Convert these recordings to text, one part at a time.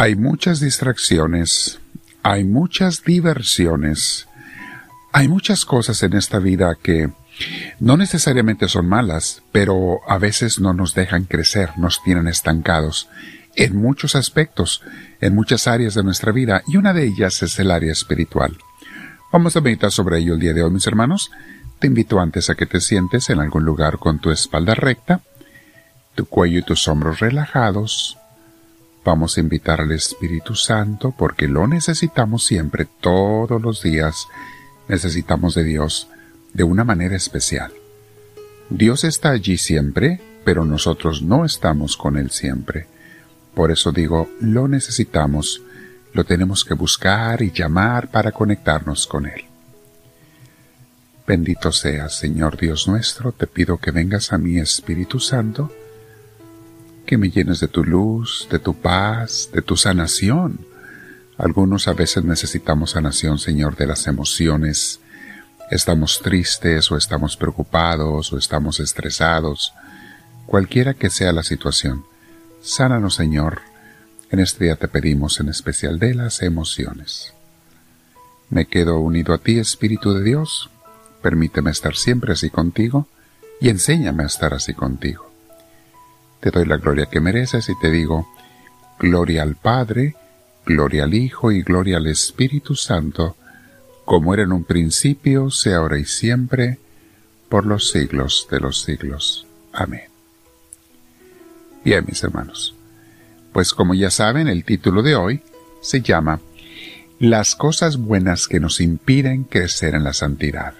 Hay muchas distracciones, hay muchas diversiones, hay muchas cosas en esta vida que no necesariamente son malas, pero a veces no nos dejan crecer, nos tienen estancados en muchos aspectos, en muchas áreas de nuestra vida, y una de ellas es el área espiritual. Vamos a meditar sobre ello el día de hoy, mis hermanos. Te invito antes a que te sientes en algún lugar con tu espalda recta, tu cuello y tus hombros relajados, Vamos a invitar al Espíritu Santo porque lo necesitamos siempre, todos los días. Necesitamos de Dios de una manera especial. Dios está allí siempre, pero nosotros no estamos con Él siempre. Por eso digo, lo necesitamos, lo tenemos que buscar y llamar para conectarnos con Él. Bendito seas, Señor Dios nuestro, te pido que vengas a mí, Espíritu Santo, que me llenes de tu luz, de tu paz, de tu sanación. Algunos a veces necesitamos sanación, Señor, de las emociones. Estamos tristes o estamos preocupados o estamos estresados. Cualquiera que sea la situación, sánanos, Señor. En este día te pedimos en especial de las emociones. Me quedo unido a ti, Espíritu de Dios. Permíteme estar siempre así contigo y enséñame a estar así contigo. Te doy la gloria que mereces y te digo, gloria al Padre, gloria al Hijo y gloria al Espíritu Santo, como era en un principio, sea ahora y siempre, por los siglos de los siglos. Amén. Bien, mis hermanos, pues como ya saben, el título de hoy se llama Las cosas buenas que nos impiden crecer en la santidad.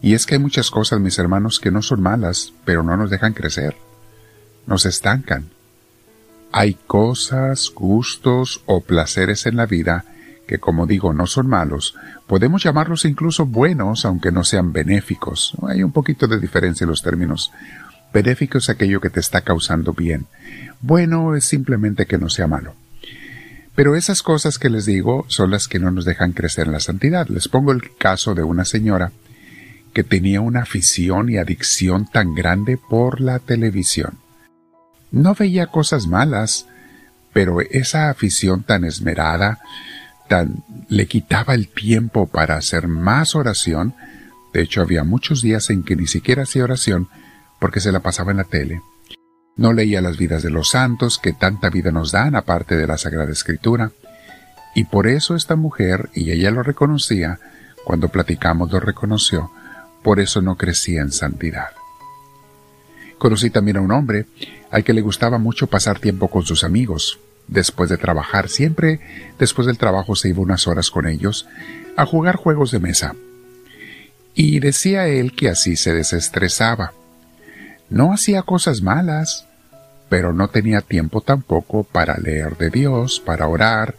Y es que hay muchas cosas, mis hermanos, que no son malas, pero no nos dejan crecer nos estancan. Hay cosas, gustos o placeres en la vida que, como digo, no son malos, podemos llamarlos incluso buenos, aunque no sean benéficos. Hay un poquito de diferencia en los términos. Benéfico es aquello que te está causando bien. Bueno es simplemente que no sea malo. Pero esas cosas que les digo son las que no nos dejan crecer en la santidad. Les pongo el caso de una señora que tenía una afición y adicción tan grande por la televisión. No veía cosas malas, pero esa afición tan esmerada, tan le quitaba el tiempo para hacer más oración, de hecho había muchos días en que ni siquiera hacía oración porque se la pasaba en la tele. No leía las vidas de los santos que tanta vida nos dan aparte de la Sagrada Escritura. Y por eso esta mujer, y ella lo reconocía, cuando platicamos lo reconoció, por eso no crecía en santidad. Conocí también a un hombre al que le gustaba mucho pasar tiempo con sus amigos. Después de trabajar, siempre después del trabajo se iba unas horas con ellos a jugar juegos de mesa. Y decía él que así se desestresaba. No hacía cosas malas, pero no tenía tiempo tampoco para leer de Dios, para orar,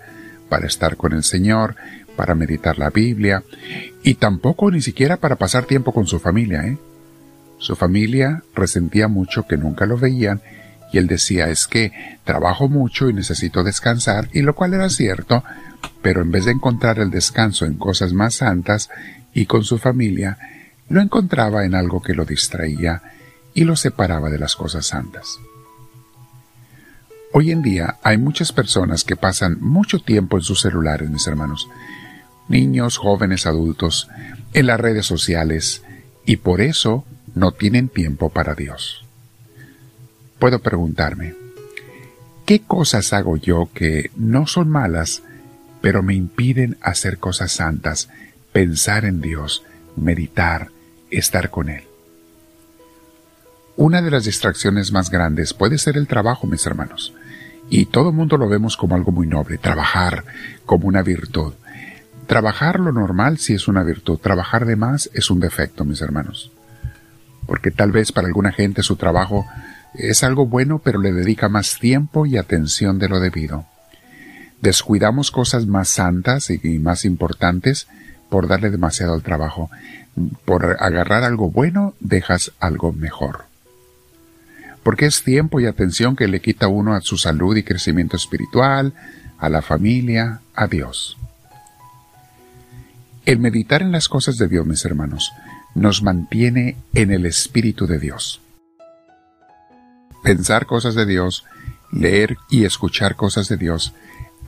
para estar con el Señor, para meditar la Biblia, y tampoco ni siquiera para pasar tiempo con su familia, ¿eh? Su familia resentía mucho que nunca lo veían y él decía es que trabajo mucho y necesito descansar, y lo cual era cierto, pero en vez de encontrar el descanso en cosas más santas y con su familia, lo encontraba en algo que lo distraía y lo separaba de las cosas santas. Hoy en día hay muchas personas que pasan mucho tiempo en sus celulares, mis hermanos, niños, jóvenes, adultos, en las redes sociales, y por eso no tienen tiempo para Dios. Puedo preguntarme, ¿qué cosas hago yo que no son malas, pero me impiden hacer cosas santas, pensar en Dios, meditar, estar con Él? Una de las distracciones más grandes puede ser el trabajo, mis hermanos. Y todo el mundo lo vemos como algo muy noble, trabajar como una virtud. Trabajar lo normal sí es una virtud, trabajar de más es un defecto, mis hermanos porque tal vez para alguna gente su trabajo es algo bueno, pero le dedica más tiempo y atención de lo debido. Descuidamos cosas más santas y más importantes por darle demasiado al trabajo. Por agarrar algo bueno, dejas algo mejor. Porque es tiempo y atención que le quita uno a su salud y crecimiento espiritual, a la familia, a Dios. El meditar en las cosas de Dios, mis hermanos, nos mantiene en el Espíritu de Dios. Pensar cosas de Dios Leer y escuchar cosas de Dios,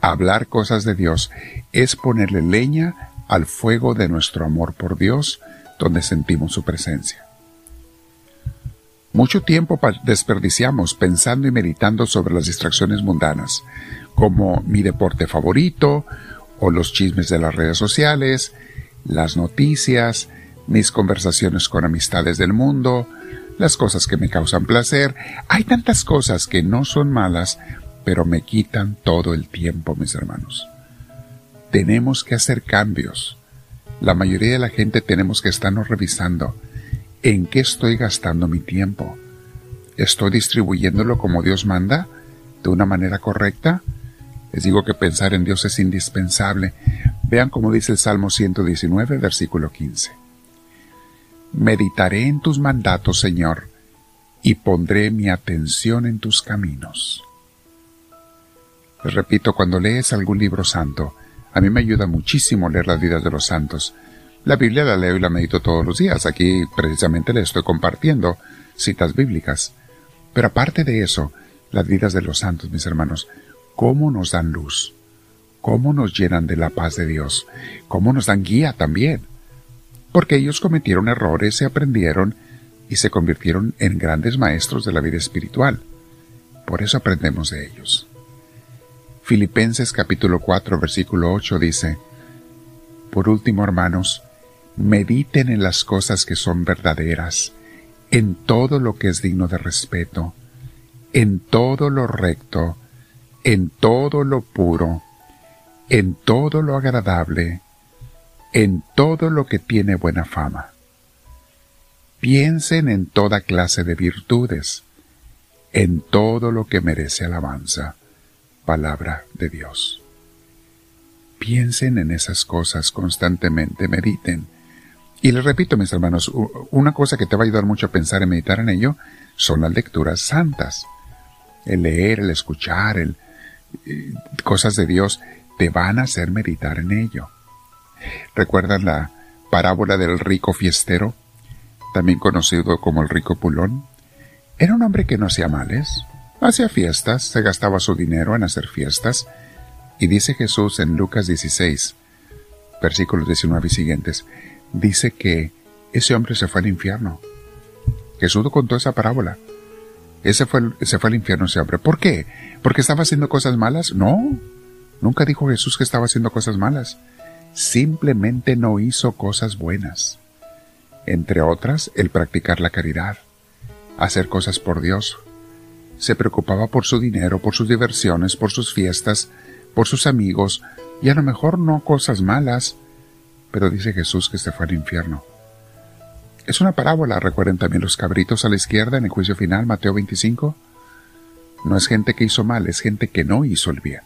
hablar cosas de Dios, es ponerle leña al fuego de nuestro amor por Dios, donde sentimos su presencia. Mucho tiempo desperdiciamos pensando y meditando sobre las distracciones mundanas, como mi deporte favorito, o los chismes de las redes sociales, las noticias, mis conversaciones con amistades del mundo, las cosas que me causan placer. Hay tantas cosas que no son malas, pero me quitan todo el tiempo, mis hermanos. Tenemos que hacer cambios. La mayoría de la gente tenemos que estarnos revisando en qué estoy gastando mi tiempo. ¿Estoy distribuyéndolo como Dios manda? ¿De una manera correcta? Les digo que pensar en Dios es indispensable. Vean cómo dice el Salmo 119, versículo 15. Meditaré en tus mandatos, Señor, y pondré mi atención en tus caminos. Les repito, cuando lees algún libro santo, a mí me ayuda muchísimo leer las vidas de los santos. La Biblia la leo y la medito todos los días. Aquí precisamente le estoy compartiendo citas bíblicas. Pero aparte de eso, las vidas de los santos, mis hermanos, cómo nos dan luz, cómo nos llenan de la paz de Dios, cómo nos dan guía también porque ellos cometieron errores, se aprendieron y se convirtieron en grandes maestros de la vida espiritual. Por eso aprendemos de ellos. Filipenses capítulo 4 versículo 8 dice, Por último, hermanos, mediten en las cosas que son verdaderas, en todo lo que es digno de respeto, en todo lo recto, en todo lo puro, en todo lo agradable, en todo lo que tiene buena fama. Piensen en toda clase de virtudes, en todo lo que merece alabanza. Palabra de Dios. Piensen en esas cosas constantemente, mediten. Y les repito, mis hermanos, una cosa que te va a ayudar mucho a pensar y meditar en ello son las lecturas santas. El leer, el escuchar, el, eh, cosas de Dios te van a hacer meditar en ello. ¿Recuerdan la parábola del rico fiestero, también conocido como el rico pulón? Era un hombre que no hacía males, hacía fiestas, se gastaba su dinero en hacer fiestas, y dice Jesús en Lucas 16, versículos 19 y siguientes, dice que ese hombre se fue al infierno. Jesús contó esa parábola. Ese fue, se fue al infierno ese hombre. ¿Por qué? ¿Porque estaba haciendo cosas malas? No. Nunca dijo Jesús que estaba haciendo cosas malas simplemente no hizo cosas buenas. Entre otras, el practicar la caridad, hacer cosas por Dios. Se preocupaba por su dinero, por sus diversiones, por sus fiestas, por sus amigos, y a lo mejor no cosas malas, pero dice Jesús que se fue al infierno. Es una parábola, recuerden también los cabritos a la izquierda en el juicio final, Mateo 25. No es gente que hizo mal, es gente que no hizo el bien.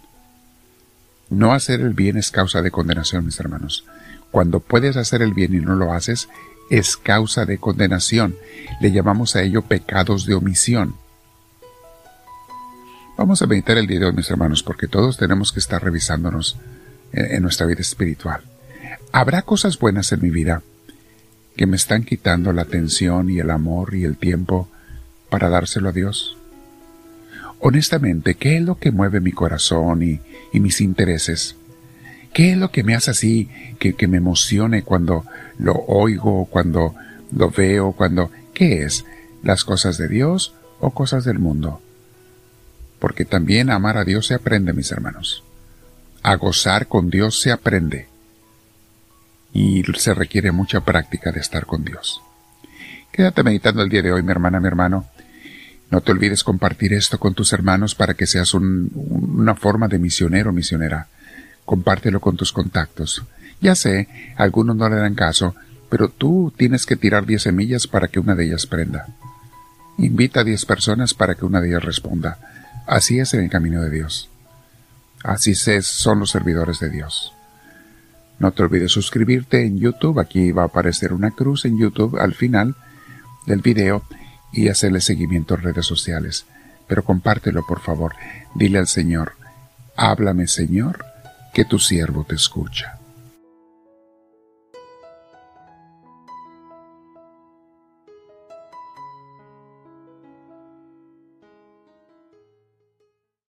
No hacer el bien es causa de condenación, mis hermanos. Cuando puedes hacer el bien y no lo haces, es causa de condenación. Le llamamos a ello pecados de omisión. Vamos a meditar el día de hoy, mis hermanos, porque todos tenemos que estar revisándonos en, nuestra vida espiritual. ¿Habrá cosas buenas en mi vida que me están quitando la atención y el amor y el tiempo para dárselo a Dios? honestamente, ¿qué es lo que mueve mi corazón y, mis intereses? ¿Qué es lo que me hace así, que, que me emocione cuando lo oigo, cuando lo veo, cuando... ¿Qué es? ¿Las cosas de Dios o cosas del mundo? Porque también amar a Dios se aprende, mis hermanos. A gozar con Dios se aprende. Y se requiere mucha práctica de estar con Dios. Quédate meditando el día de hoy, mi hermana, mi hermano, no te olvides compartir esto con tus hermanos para que seas una forma de misionero o misionera. Compártelo con tus contactos. Ya sé, algunos no le dan caso, pero tú tienes que tirar diez semillas para que una de ellas prenda. Invita a diez personas para que una de ellas responda. Así es en el camino de Dios. Así son los servidores de Dios. No te olvides suscribirte en YouTube. Aquí va a aparecer una cruz en YouTube al final del video y hacerle seguimiento en redes sociales. Pero compártelo, por favor. Dile al Señor, háblame, Señor, que tu siervo te escucha.